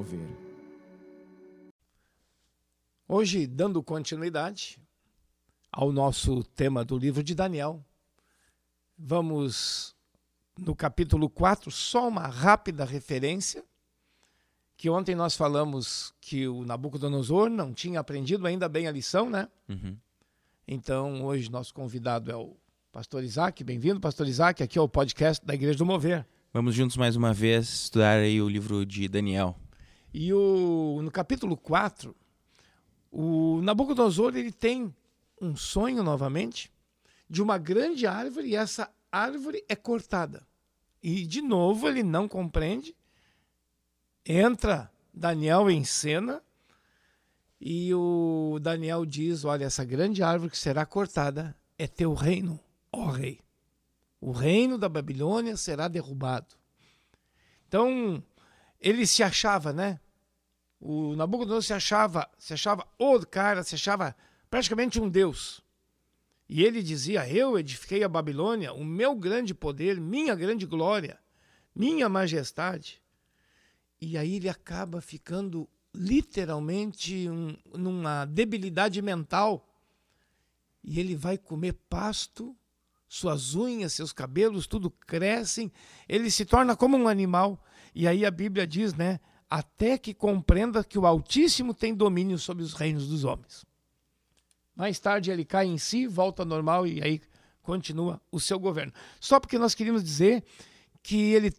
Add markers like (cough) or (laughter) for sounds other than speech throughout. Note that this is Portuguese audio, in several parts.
Mover. Hoje, dando continuidade ao nosso tema do livro de Daniel, vamos no capítulo 4, só uma rápida referência, que ontem nós falamos que o Nabucodonosor não tinha aprendido ainda bem a lição, né? Uhum. Então, hoje nosso convidado é o pastor Isaac. Bem-vindo, pastor Isaac, aqui é o podcast da Igreja do Mover. Vamos juntos mais uma vez estudar aí o livro de Daniel. E o, no capítulo 4, o Nabucodonosor ele tem um sonho novamente de uma grande árvore e essa árvore é cortada. E de novo ele não compreende. Entra Daniel em cena e o Daniel diz: Olha, essa grande árvore que será cortada é teu reino, ó rei o reino da Babilônia será derrubado. Então, ele se achava, né? O Nabucodonosor se achava, se achava o cara, se achava praticamente um deus. E ele dizia: Eu edifiquei a Babilônia, o meu grande poder, minha grande glória, minha majestade. E aí ele acaba ficando literalmente um, numa debilidade mental. E ele vai comer pasto suas unhas, seus cabelos, tudo crescem, ele se torna como um animal. E aí a Bíblia diz, né? Até que compreenda que o Altíssimo tem domínio sobre os reinos dos homens. Mais tarde ele cai em si, volta ao normal e aí continua o seu governo. Só porque nós queríamos dizer que ele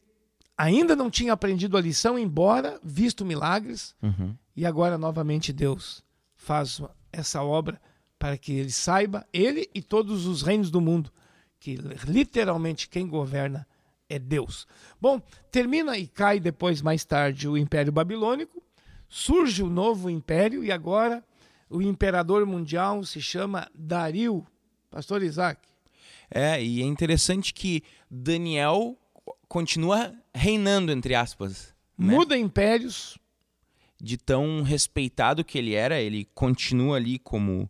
ainda não tinha aprendido a lição, embora visto milagres, uhum. e agora novamente Deus faz essa obra para que ele saiba, ele e todos os reinos do mundo, que literalmente quem governa é Deus. Bom, termina e cai depois, mais tarde, o Império Babilônico, surge o novo império e agora o imperador mundial se chama Dario. Pastor Isaac. É, e é interessante que Daniel continua reinando, entre aspas. Né? Muda impérios. De tão respeitado que ele era, ele continua ali como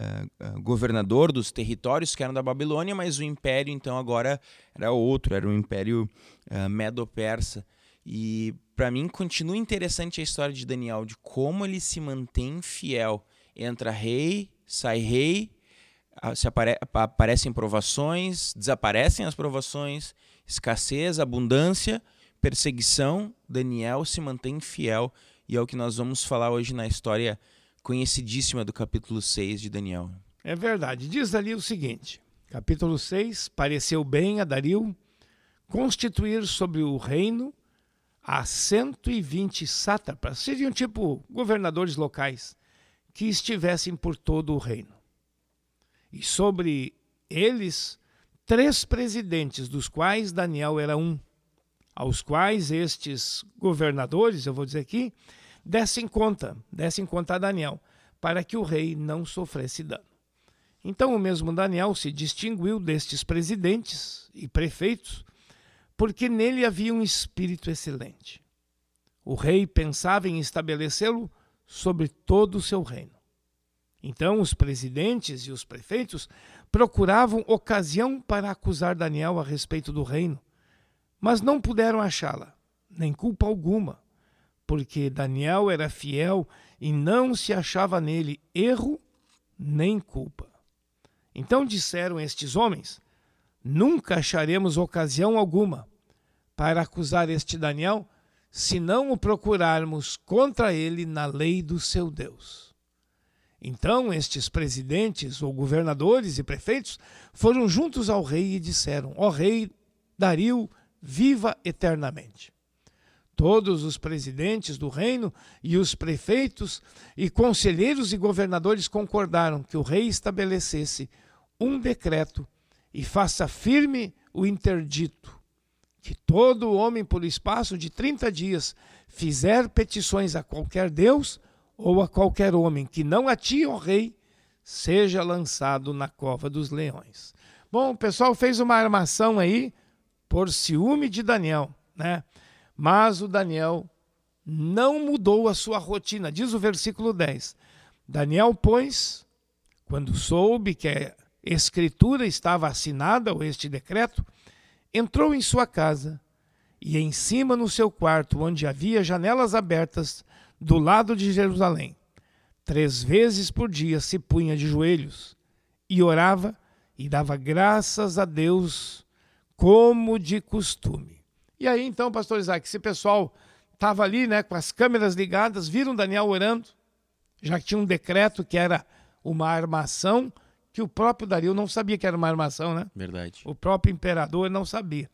uh, governador dos territórios que eram da Babilônia, mas o império então agora era outro, era o império uh, medo-persa. E para mim continua interessante a história de Daniel, de como ele se mantém fiel. Entra rei, sai rei, se apare aparecem provações, desaparecem as provações, escassez, abundância, perseguição. Daniel se mantém fiel e é o que nós vamos falar hoje na história conhecidíssima do capítulo 6 de Daniel. É verdade. Diz ali o seguinte: capítulo 6: Pareceu bem a Dario constituir sobre o reino a 120 sátrapas, seriam tipo governadores locais, que estivessem por todo o reino. E sobre eles, três presidentes, dos quais Daniel era um, aos quais estes governadores, eu vou dizer aqui, dessem conta, dessem conta a Daniel, para que o rei não sofresse dano. Então o mesmo Daniel se distinguiu destes presidentes e prefeitos, porque nele havia um espírito excelente. O rei pensava em estabelecê-lo sobre todo o seu reino. Então os presidentes e os prefeitos procuravam ocasião para acusar Daniel a respeito do reino, mas não puderam achá-la, nem culpa alguma porque Daniel era fiel e não se achava nele erro nem culpa. Então disseram estes homens: Nunca acharemos ocasião alguma para acusar este Daniel, se não o procurarmos contra ele na lei do seu Deus. Então estes presidentes ou governadores e prefeitos foram juntos ao rei e disseram: Ó rei Dario, viva eternamente todos os presidentes do reino e os prefeitos e conselheiros e governadores concordaram que o rei estabelecesse um decreto e faça firme o interdito que todo homem por espaço de 30 dias fizer petições a qualquer deus ou a qualquer homem que não atire ao rei seja lançado na cova dos leões. Bom, o pessoal fez uma armação aí por ciúme de Daniel, né? Mas o Daniel não mudou a sua rotina, diz o versículo 10. Daniel, pois, quando soube que a escritura estava assinada, ou este decreto, entrou em sua casa e em cima no seu quarto, onde havia janelas abertas, do lado de Jerusalém. Três vezes por dia se punha de joelhos e orava e dava graças a Deus como de costume. E aí então, pastor Isaac, esse pessoal estava ali, né, com as câmeras ligadas, viram Daniel orando, já que tinha um decreto que era uma armação, que o próprio Dario não sabia que era uma armação, né? Verdade. O próprio imperador não sabia.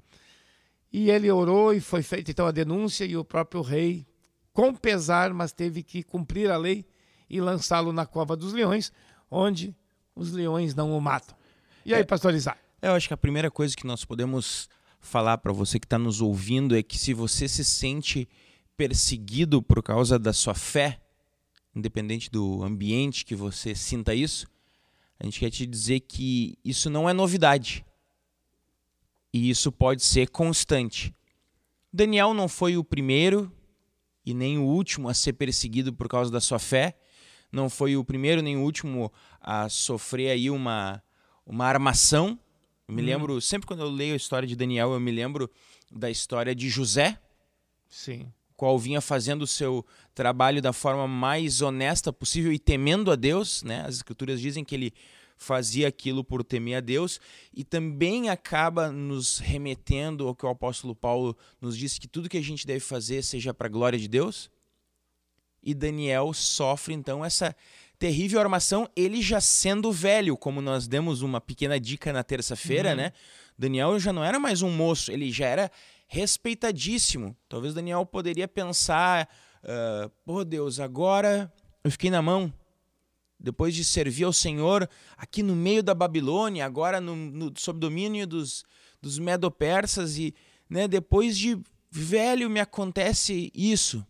E ele orou e foi feita então a denúncia e o próprio rei, com pesar, mas teve que cumprir a lei e lançá-lo na cova dos leões, onde os leões não o matam. E aí, é, pastor Isaac? Eu acho que a primeira coisa que nós podemos falar para você que está nos ouvindo é que se você se sente perseguido por causa da sua fé, independente do ambiente que você sinta isso, a gente quer te dizer que isso não é novidade. E isso pode ser constante. Daniel não foi o primeiro e nem o último a ser perseguido por causa da sua fé. Não foi o primeiro nem o último a sofrer aí uma, uma armação. Eu me hum. lembro, sempre quando eu leio a história de Daniel, eu me lembro da história de José. Sim. Qual vinha fazendo o seu trabalho da forma mais honesta possível e temendo a Deus, né? As escrituras dizem que ele fazia aquilo por temer a Deus e também acaba nos remetendo ao que o apóstolo Paulo nos disse que tudo que a gente deve fazer seja para a glória de Deus. E Daniel sofre então essa terrível armação, ele já sendo velho, como nós demos uma pequena dica na terça-feira, uhum. né? Daniel já não era mais um moço, ele já era respeitadíssimo. Talvez Daniel poderia pensar: uh, pô, Deus, agora eu fiquei na mão, depois de servir ao Senhor aqui no meio da Babilônia, agora no, no, sob domínio dos, dos medo-persas, e né, depois de velho me acontece isso.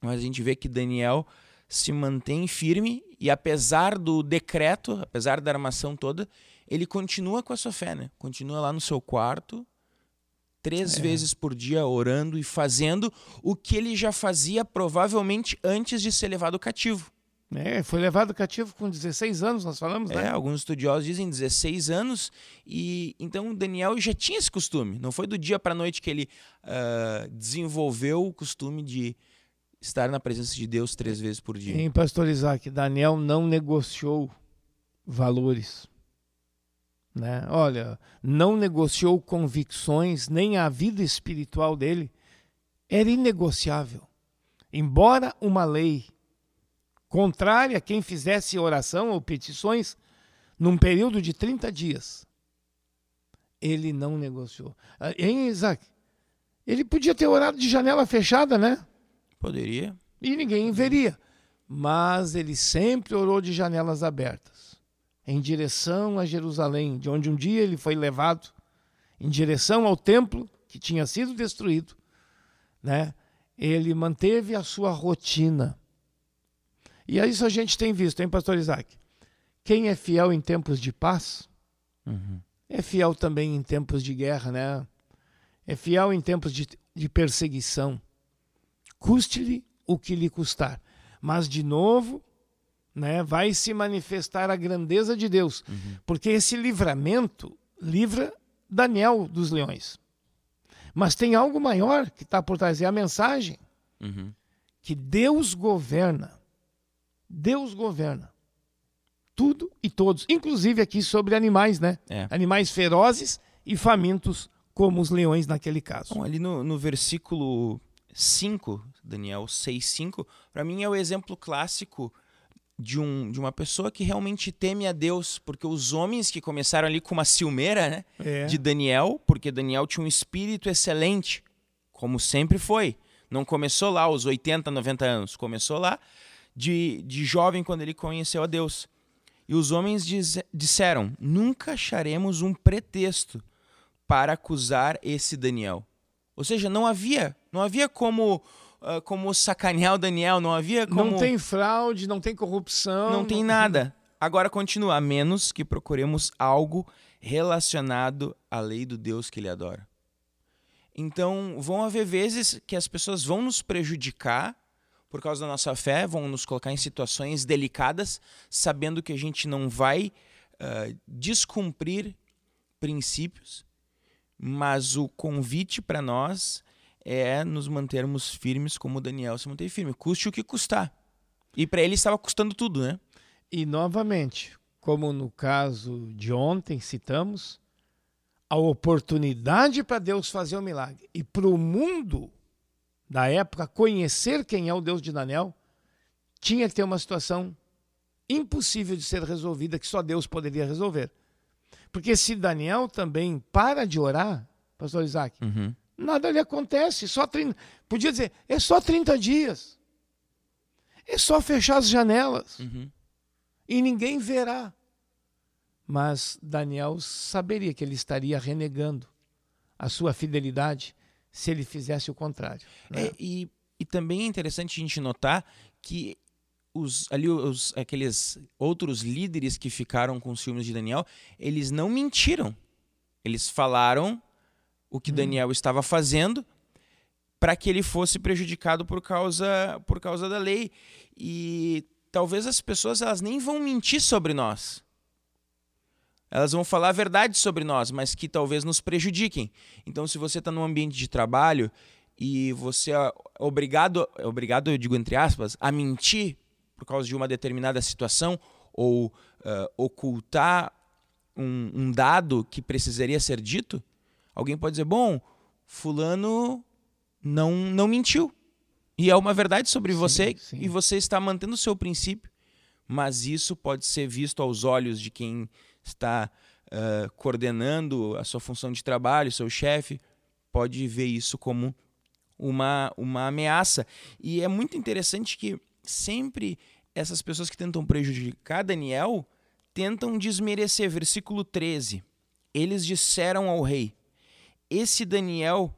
Mas a gente vê que Daniel se mantém firme e apesar do decreto, apesar da armação toda, ele continua com a sua fé, né? Continua lá no seu quarto, três é. vezes por dia orando e fazendo o que ele já fazia provavelmente antes de ser levado cativo. É, foi levado cativo com 16 anos, nós falamos, né? É, alguns estudiosos dizem 16 anos, e então Daniel já tinha esse costume. Não foi do dia para a noite que ele uh, desenvolveu o costume de estar na presença de Deus três vezes por dia. Em Pastor Isaac, Daniel não negociou valores. Né? Olha, não negociou convicções, nem a vida espiritual dele era inegociável. Embora uma lei contrária a quem fizesse oração ou petições num período de 30 dias. Ele não negociou. Ah, hein, Isaac? Ele podia ter orado de janela fechada, né? Poderia. E ninguém veria. Mas ele sempre orou de janelas abertas, em direção a Jerusalém, de onde um dia ele foi levado, em direção ao templo que tinha sido destruído, né? Ele manteve a sua rotina e isso a gente tem visto, hein, pastor Isaac? Quem é fiel em tempos de paz, uhum. é fiel também em tempos de guerra, né? É fiel em tempos de, de perseguição. Custe-lhe o que lhe custar. Mas, de novo, né, vai se manifestar a grandeza de Deus. Uhum. Porque esse livramento livra Daniel dos leões. Mas tem algo maior que está por trás, é a mensagem. Uhum. Que Deus governa Deus governa tudo e todos, inclusive aqui sobre animais, né? É. Animais ferozes e famintos, como os leões naquele caso. Bom, ali no, no versículo 5, Daniel 6, 5, para mim é o exemplo clássico de, um, de uma pessoa que realmente teme a Deus, porque os homens que começaram ali com uma ciumeira né, é. de Daniel, porque Daniel tinha um espírito excelente, como sempre foi. Não começou lá aos 80, 90 anos, começou lá de, de jovem quando ele conheceu a Deus. E os homens diz, disseram: Nunca acharemos um pretexto para acusar esse Daniel. Ou seja, não havia, não havia como uh, como sacanear o Daniel, não havia como Não tem fraude, não tem corrupção, não tem nada. Agora continua, a menos que procuremos algo relacionado à lei do Deus que ele adora. Então, vão haver vezes que as pessoas vão nos prejudicar por causa da nossa fé, vão nos colocar em situações delicadas, sabendo que a gente não vai uh, descumprir princípios, mas o convite para nós é nos mantermos firmes como Daniel se manteve firme, custe o que custar. E para ele estava custando tudo, né? E novamente, como no caso de ontem citamos, a oportunidade para Deus fazer o um milagre e para o mundo da época conhecer quem é o Deus de Daniel, tinha que ter uma situação impossível de ser resolvida que só Deus poderia resolver. Porque se Daniel também para de orar, pastor Isaac, uhum. Nada lhe acontece. Só 30, podia dizer, é só 30 dias. É só fechar as janelas. Uhum. E ninguém verá. Mas Daniel saberia que ele estaria renegando a sua fidelidade se ele fizesse o contrário. Né? É, e, e também é interessante a gente notar que os, ali os, aqueles outros líderes que ficaram com os filmes de Daniel, eles não mentiram. Eles falaram o que hum. Daniel estava fazendo para que ele fosse prejudicado por causa, por causa da lei. E talvez as pessoas elas nem vão mentir sobre nós. Elas vão falar a verdade sobre nós, mas que talvez nos prejudiquem. Então, se você está num ambiente de trabalho e você é obrigado, é obrigado, eu digo entre aspas, a mentir por causa de uma determinada situação ou uh, ocultar um, um, dado que precisaria ser dito, alguém pode dizer: bom, Fulano não, não mentiu. E é uma verdade sobre sim, você sim. e você está mantendo o seu princípio. Mas isso pode ser visto aos olhos de quem está uh, coordenando a sua função de trabalho, seu chefe, pode ver isso como uma, uma ameaça. E é muito interessante que sempre essas pessoas que tentam prejudicar Daniel tentam desmerecer. Versículo 13. Eles disseram ao rei: Esse Daniel,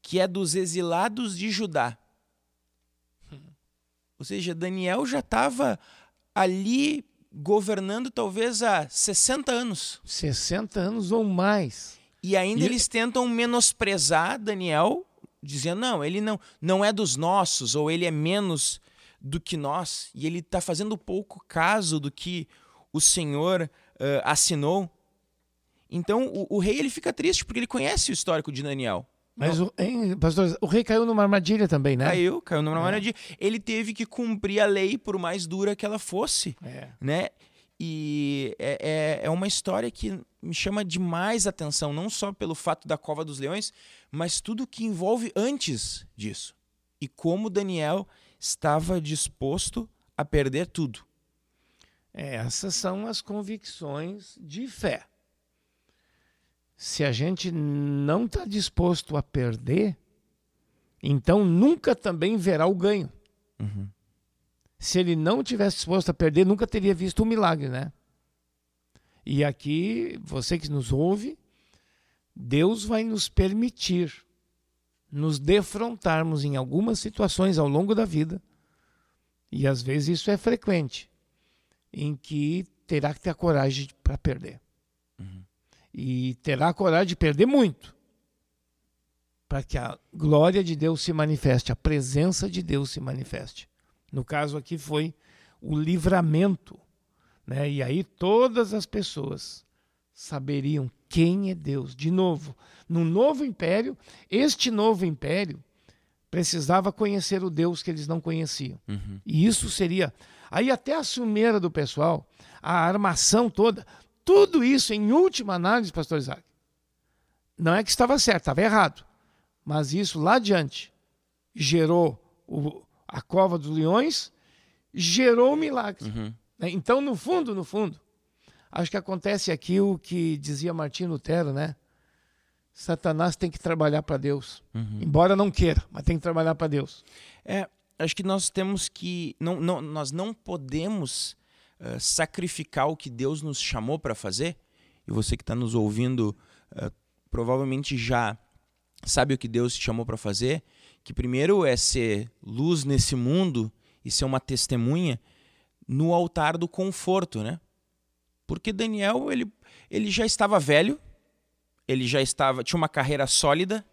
que é dos exilados de Judá. Ou seja, Daniel já estava ali governando talvez há 60 anos. 60 anos ou mais. E ainda e... eles tentam menosprezar Daniel, dizendo: não, ele não, não é dos nossos, ou ele é menos do que nós, e ele está fazendo pouco caso do que o Senhor uh, assinou. Então o, o, rei ele fica triste porque ele conhece o histórico de Daniel. Mas o, hein, pastor, o rei caiu numa armadilha também, né? Caiu, caiu numa é. armadilha. Ele teve que cumprir a lei por mais dura que ela fosse, é. né? E é, é, é uma história que me chama demais atenção, não só pelo fato da cova dos leões, mas tudo que envolve antes disso. E como Daniel estava disposto a perder tudo. É, essas são as convicções de fé. Se a gente não está disposto a perder, então nunca também verá o ganho. Uhum. Se ele não tivesse disposto a perder, nunca teria visto o milagre, né? E aqui, você que nos ouve, Deus vai nos permitir nos defrontarmos em algumas situações ao longo da vida, e às vezes isso é frequente, em que terá que ter a coragem para perder. E terá a coragem de perder muito, para que a glória de Deus se manifeste, a presença de Deus se manifeste. No caso aqui foi o livramento, né? E aí todas as pessoas saberiam quem é Deus. De novo, no novo império, este novo império precisava conhecer o Deus que eles não conheciam. Uhum. E isso seria. Aí até a sumeira do pessoal, a armação toda, tudo isso, em última análise, pastor Isaac, não é que estava certo, estava errado. Mas isso lá adiante gerou o, a cova dos leões, gerou o milagre. Uhum. Então, no fundo, no fundo, Acho que acontece aqui o que dizia Martim Lutero, né? Satanás tem que trabalhar para Deus. Uhum. Embora não queira, mas tem que trabalhar para Deus. É, acho que nós temos que. Não, não, nós não podemos uh, sacrificar o que Deus nos chamou para fazer. E você que está nos ouvindo uh, provavelmente já sabe o que Deus te chamou para fazer. Que primeiro é ser luz nesse mundo e ser uma testemunha no altar do conforto, né? Porque Daniel, ele, ele já estava velho, ele já estava tinha uma carreira sólida,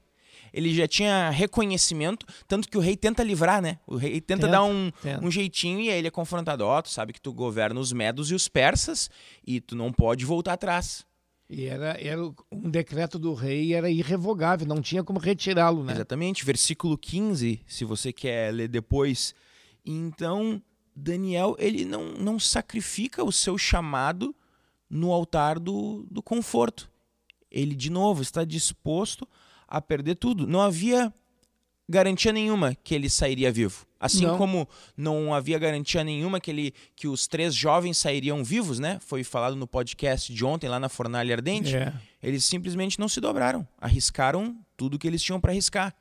ele já tinha reconhecimento, tanto que o rei tenta livrar, né? O rei tenta, tenta dar um, tenta. um jeitinho e aí ele é confrontado. Ó, oh, tu sabe que tu governa os medos e os persas e tu não pode voltar atrás. E era, era um decreto do rei era irrevogável, não tinha como retirá-lo, né? Exatamente, versículo 15, se você quer ler depois. Então, Daniel, ele não, não sacrifica o seu chamado no altar do, do conforto. Ele, de novo, está disposto a perder tudo. Não havia garantia nenhuma que ele sairia vivo. Assim Não. como não havia garantia nenhuma que, ele, que os três jovens sairiam vivos, né? Foi falado no podcast de ontem, lá na Fornalha Ardente. É. Eles simplesmente não se dobraram. Arriscaram tudo que eles tinham para arriscar.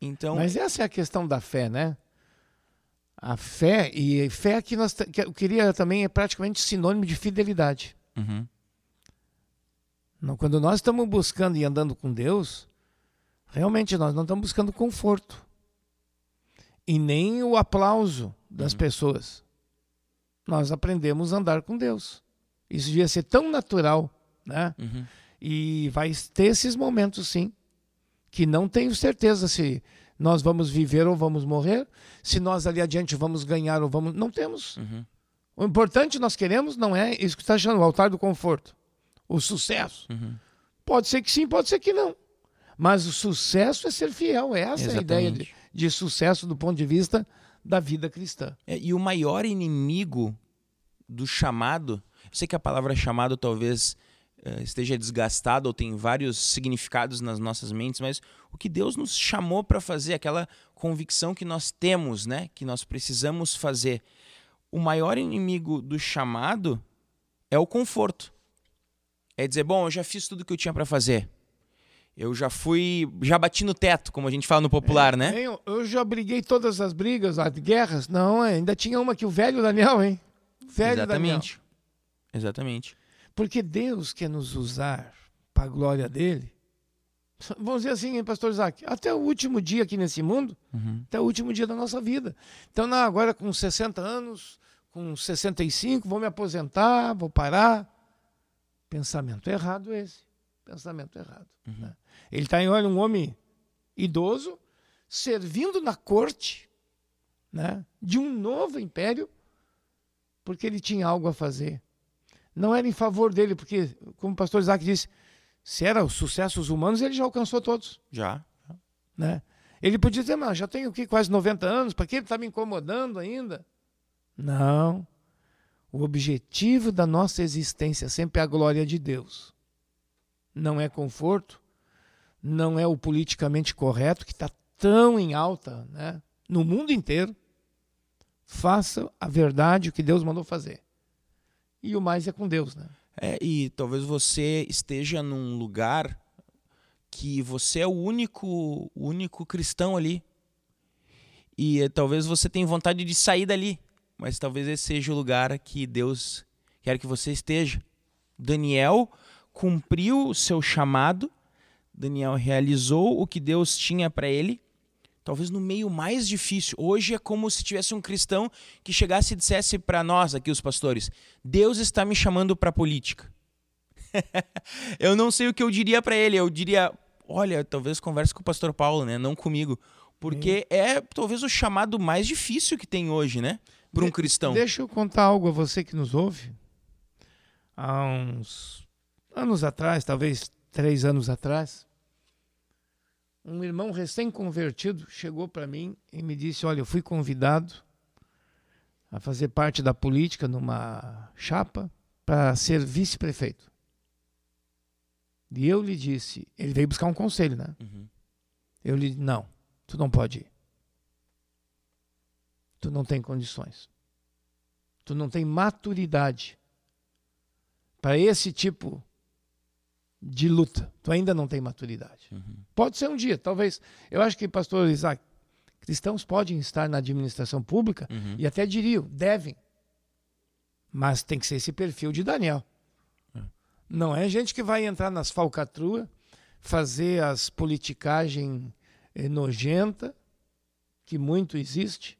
Então, Mas essa é a questão da fé, né? A fé, e fé que nós que eu queria também é praticamente sinônimo de fidelidade. Uhum. Não, quando nós estamos buscando e andando com Deus, realmente nós não estamos buscando conforto. E nem o aplauso das Uhum. pessoas. Nós aprendemos a andar com Deus. Isso devia ser tão natural, né? Uhum. E vai ter esses momentos, sim, que não tenho certeza se nós vamos viver ou vamos morrer, se nós ali adiante vamos ganhar ou vamos. Não temos. Uhum. O importante nós queremos não é isso que está achando, o altar do conforto, o sucesso. Uhum. Pode ser que sim, pode ser que não. Mas o sucesso é ser fiel. Essa é a ideia de, Exatamente. de sucesso do ponto de vista da vida cristã. É, e o maior inimigo do chamado, eu sei que a palavra chamado talvez eh, esteja desgastada ou tem vários significados nas nossas mentes, mas o que Deus nos chamou para fazer, aquela convicção que nós temos, né, que nós precisamos fazer. O maior inimigo do chamado é o conforto. É dizer, bom, eu já fiz tudo que eu tinha para fazer. Eu já fui, já bati no teto, como a gente fala no popular, né? Hein, Eu já briguei todas as brigas, as guerras. Não, ainda tinha uma que o velho Daniel, hein? Velho Exatamente. Exatamente. Porque Deus quer nos usar para a glória dele. Vamos dizer assim, hein, pastor Isaac, até o último dia aqui nesse mundo, Uhum. até o último dia da nossa vida. Então, não, agora com 60 anos, com 65, vou me aposentar, vou parar. Pensamento errado esse. Pensamento errado. né? Ele está em olha, um homem idoso, servindo na corte né, de um novo império, porque ele tinha algo a fazer. Não era em favor dele, porque, como o pastor Isaac disse, se era os sucessos humanos, ele já alcançou todos. Já. Né? Ele podia dizer, mas já tenho aqui quase 90 anos, para que ele está me incomodando ainda? Não. O objetivo da nossa existência sempre é a glória de Deus. Não é conforto, não é o politicamente correto, que está tão em alta né? no mundo inteiro. Faça a verdade, o que Deus mandou fazer. E o mais é com Deus, né? É, e talvez você esteja num lugar que você é o único, único cristão ali. E eh, talvez você tenha vontade de sair dali, mas talvez esse seja o lugar que Deus quer que você esteja. Daniel cumpriu o seu chamado, Daniel realizou o que Deus tinha para ele, talvez no meio mais difícil. Hoje é como se tivesse um cristão que chegasse e dissesse para nós aqui os pastores: Deus está me chamando para política. (laughs) eu não sei o que eu diria para ele. Eu diria: olha, talvez converse com o pastor Paulo, né? Não comigo, porque é talvez o chamado mais difícil que tem hoje, né? Para um De- cristão. Deixa eu contar algo a você que nos ouve. Há uns anos atrás, talvez três anos atrás, um irmão recém-convertido chegou para mim e me disse: Olha, eu fui convidado a fazer parte da política numa chapa para ser vice-prefeito. E eu lhe disse: Ele veio buscar um conselho, né? Uhum. Eu lhe disse: Não, tu não pode ir. Tu não tem condições. Tu não tem maturidade para esse tipo de luta. Tu ainda não tem maturidade. Uhum. Pode ser um dia, talvez. Eu acho que, pastor Isaac, cristãos podem estar na administração pública Uhum. e até diriam, devem. Mas tem que ser esse perfil de Daniel. É. Não é gente que vai entrar nas falcatruas, fazer as politicagem eh, nojenta, que muito existe.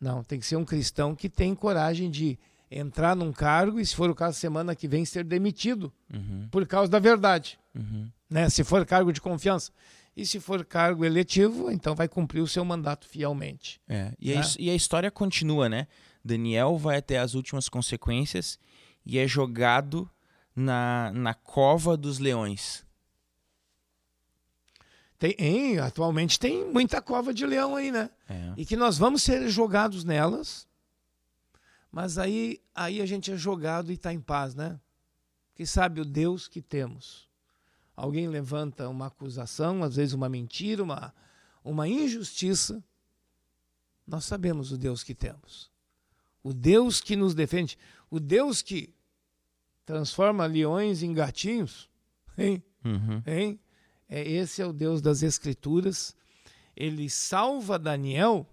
Não, tem que ser um cristão que tem coragem de entrar num cargo e, se for o caso, semana que vem ser demitido Uhum. por causa da verdade Uhum. né? Se for cargo de confiança. E se for cargo eletivo, então vai cumprir o seu mandato fielmente. É, e, a, Né? his- e a história continua, né? Daniel vai até as últimas consequências e é jogado na, na cova dos leões? Tem, atualmente tem muita cova de leão aí, né? É. E que nós vamos ser jogados nelas, mas aí, aí a gente é jogado e está em paz, né? Porque sabe o Deus que temos. Alguém levanta uma acusação, às vezes uma mentira, uma, uma injustiça. Nós sabemos o Deus que temos. O Deus que nos defende. O Deus que transforma leões em gatinhos. Hein? Uhum. Hein? É, esse é o Deus das Escrituras. Ele salva Daniel,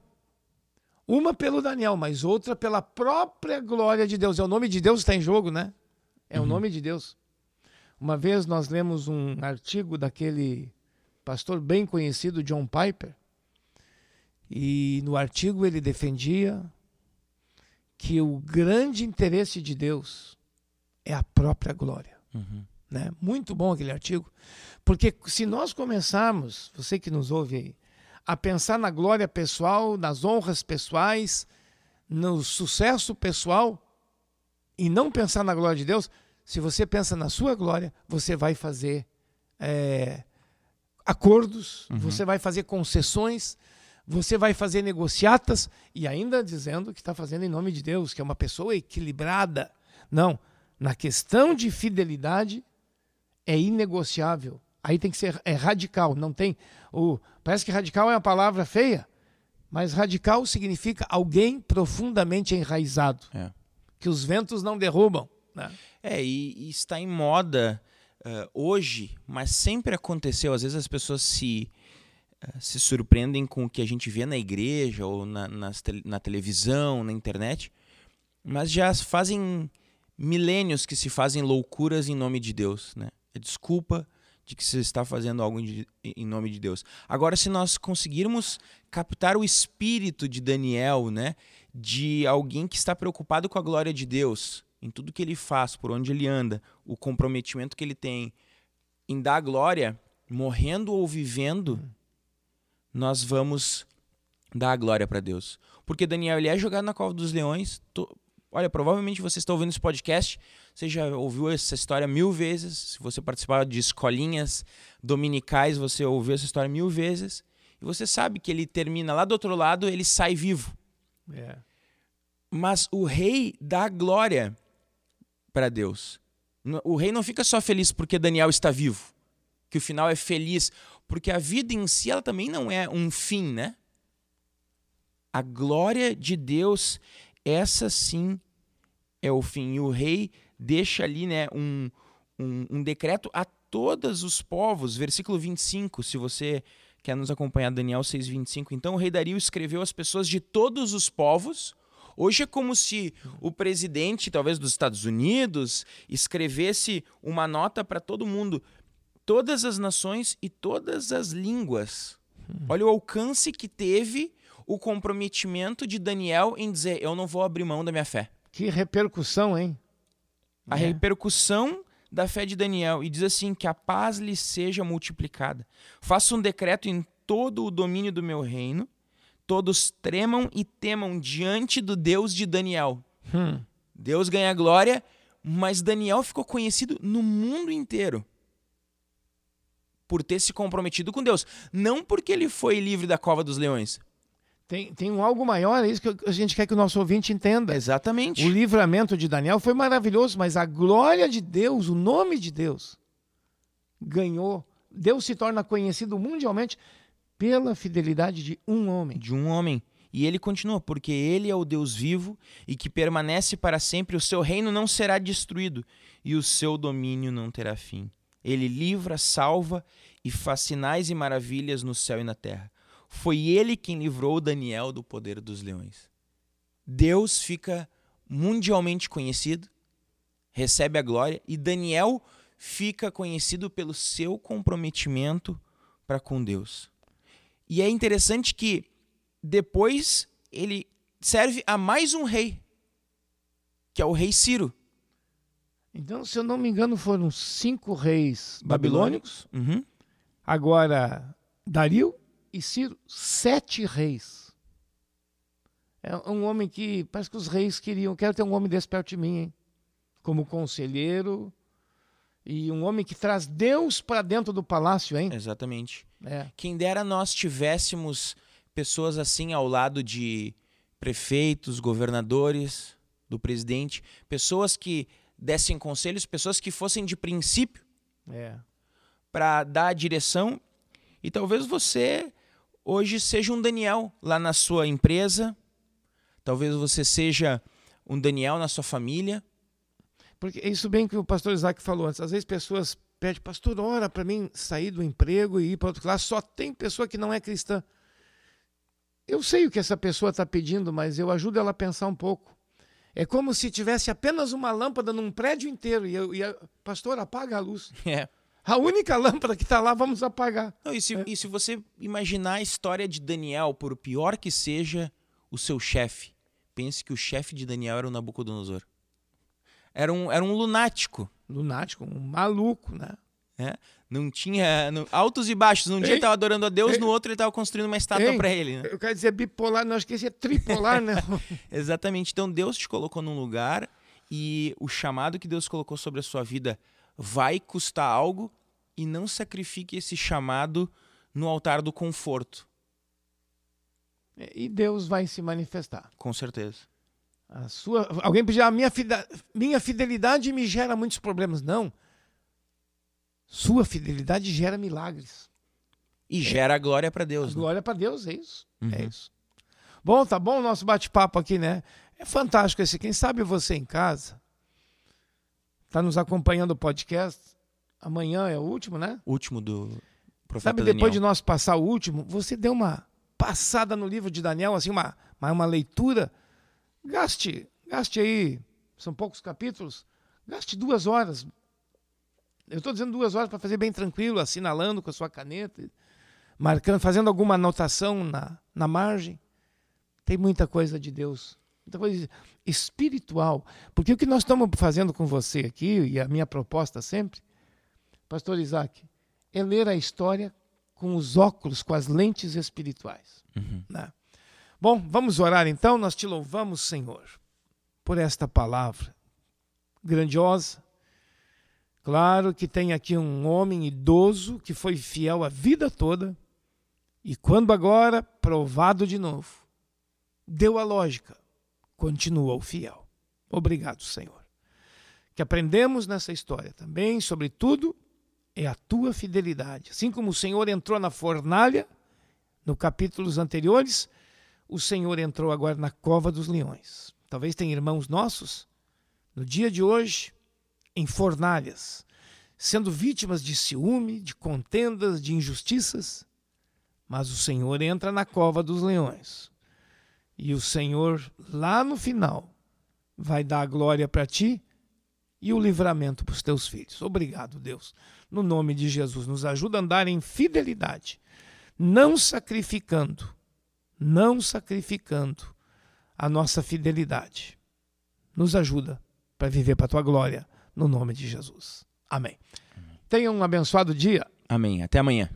uma pelo Daniel, mas outra pela própria glória de Deus. É o nome de Deus que está em jogo, né? É Uhum. o nome de Deus. Uma vez nós lemos um artigo daquele pastor bem conhecido, John Piper, e no artigo ele defendia que o grande interesse de Deus é a própria glória. Uhum. Né? Muito bom aquele artigo. Porque se nós começarmos, você que nos ouve aí, a pensar na glória pessoal, nas honras pessoais, no sucesso pessoal, e não pensar na glória de Deus, se você pensa na sua glória, você vai fazer é, acordos, você vai fazer concessões, você vai fazer negociatas, e ainda dizendo que está fazendo em nome de Deus, que é uma pessoa equilibrada. Não, na questão de fidelidade, é inegociável. Aí tem que ser é radical, não tem o parece que radical é uma palavra feia, mas radical significa alguém profundamente enraizado, É. que os ventos não derrubam. Né? É, e, e está em moda eh, hoje, mas sempre aconteceu. Às vezes as pessoas se, eh, se surpreendem com o que a gente vê na igreja ou na, tele- na televisão, na internet, mas já fazem milênios que se fazem loucuras em nome de Deus, né? É desculpa de que se está fazendo algo de- em nome de Deus. Agora, se nós conseguirmos captar o espírito de Daniel, né? De alguém que está preocupado com a glória de Deus, em tudo que ele faz, por onde ele anda, o comprometimento que ele tem em dar glória, morrendo ou vivendo, nós vamos dar a glória para Deus. Porque Daniel ele é jogado na cova dos leões. Olha, provavelmente você está ouvindo esse podcast, você já ouviu essa história mil vezes. Se você participar de escolinhas dominicais, você ouviu essa história mil vezes. E você sabe que ele termina lá do outro lado, ele sai vivo. É. Mas o rei dá glória para Deus. O rei não fica só feliz porque Daniel está vivo, que o final é feliz, porque a vida em si ela também não é um fim, né? A glória de Deus, essa sim é o fim. E o rei deixa ali, né, um, um, um decreto a todos os povos, versículo 25, se você quer nos acompanhar, Daniel 6,25. Então o rei Dario escreveu às pessoas de todos os povos. Hoje é como se o presidente, talvez dos Estados Unidos, escrevesse uma nota para todo mundo, todas as nações e todas as línguas. Olha o alcance que teve o comprometimento de Daniel em dizer: Eu não vou abrir mão da minha fé. Que repercussão, hein? A É. repercussão da fé de Daniel e diz assim: que a paz lhe seja multiplicada. Faça um decreto em todo o domínio do meu reino, todos tremam e temam diante do Deus de Daniel. Hum. Deus ganha glória, mas Daniel ficou conhecido no mundo inteiro por ter se comprometido com Deus, não porque ele foi livre da cova dos leões. Tem, tem um algo maior, é isso que a gente quer que o nosso ouvinte entenda. Exatamente. O livramento de Daniel foi maravilhoso, mas a glória de Deus, o nome de Deus, ganhou. Deus se torna conhecido mundialmente pela fidelidade de um homem. de um homem. E ele continua, porque ele é o Deus vivo e que permanece para sempre, o seu reino não será destruído e o seu domínio não terá fim. Ele livra, salva e faz sinais e maravilhas no céu e na terra. Foi ele quem livrou Daniel do poder dos leões. Deus fica mundialmente conhecido, recebe a glória, e Daniel fica conhecido pelo seu comprometimento para com Deus. E é interessante que depois ele serve a mais um rei, que é o rei Ciro. Então, se eu não me engano, foram cinco reis babilônicos. Uhum. Agora, Dario e Ciro, sete reis. É um homem que parece que os reis queriam. Quero ter um homem desse perto de mim, hein? Como conselheiro, E um homem que traz Deus para dentro do palácio, hein? Exatamente. É. Quem dera nós tivéssemos pessoas assim ao lado de prefeitos, governadores, do presidente, pessoas que dessem conselhos, pessoas que fossem de princípio É. para dar a direção. E talvez você hoje seja um Daniel lá na sua empresa, talvez você seja um Daniel na sua família. Porque é isso bem que o pastor Isaac falou antes. Às vezes pessoas pedem, pastor, ora para mim sair do emprego e ir para outro classe. Só tem pessoa que não é cristã. Eu sei o que essa pessoa está pedindo, mas eu ajudo ela a pensar um pouco. É como se tivesse apenas uma lâmpada num prédio inteiro e, eu, e a, pastor, apaga a luz. (laughs) É. A única lâmpada que está lá, vamos apagar. Não, e, se, É. e se você imaginar a história de Daniel, por pior que seja o seu chefe, pense que o chefe de Daniel era o Nabucodonosor. Era um, era um lunático. Lunático, um maluco, né? né? Não tinha não- altos e baixos. Num dia Ei, ele estava adorando a Deus, ei, no outro ele estava construindo uma estátua para ele. né? Eu quero dizer bipolar, não, acho que esse é tripolar, né? (laughs) Exatamente. Então Deus te colocou num lugar e o chamado que Deus colocou sobre a sua vida vai custar algo e não sacrifique esse chamado no altar do conforto, e Deus vai se manifestar. com certeza. A sua, alguém pedir, a minha, minha fidelidade me gera muitos problemas. Não. Sua fidelidade gera milagres. E gera glória para Deus. né? Glória para Deus, é isso. É Uhum. isso. Bom, tá bom o nosso bate-papo aqui, né? É fantástico esse. Quem sabe você em casa está nos acompanhando o podcast. Amanhã é o último, né? Último do profeta Sabe, depois de Daniel. nós passar o último, você deu uma passada no livro de Daniel, assim, uma, uma, uma leitura. Gaste, gaste aí, são poucos capítulos, gaste duas horas. Eu estou dizendo duas horas para fazer bem tranquilo, assinalando com a sua caneta, marcando, fazendo alguma anotação na, na margem. Tem muita coisa de Deus, coisa espiritual. Porque o que nós estamos fazendo com você aqui, e a minha proposta sempre, Pastor Isaac, é ler a história com os óculos, com as lentes espirituais. Uhum. né? Bom, vamos orar então. Nós te louvamos, Senhor, por esta palavra grandiosa. Claro que tem aqui um homem idoso que foi fiel a vida toda e, quando agora provado de novo, deu a lógica, continuou fiel. Obrigado, Senhor. Que aprendemos nessa história também, sobretudo, é a tua fidelidade. Assim como o Senhor entrou na fornalha, no capítulos anteriores, o Senhor entrou agora na cova dos leões. Talvez tenha irmãos nossos, no dia de hoje, em fornalhas, sendo vítimas de ciúme, de contendas, de injustiças, mas o Senhor entra na cova dos leões. E o Senhor, lá no final, vai dar a glória para ti e o livramento para os teus filhos. Obrigado, Deus. No nome de Jesus, nos ajuda a andar em fidelidade, não sacrificando, não sacrificando a nossa fidelidade. Nos ajuda para viver para a tua glória, no nome de Jesus. Amém. Tenha um abençoado dia. Amém. Até amanhã.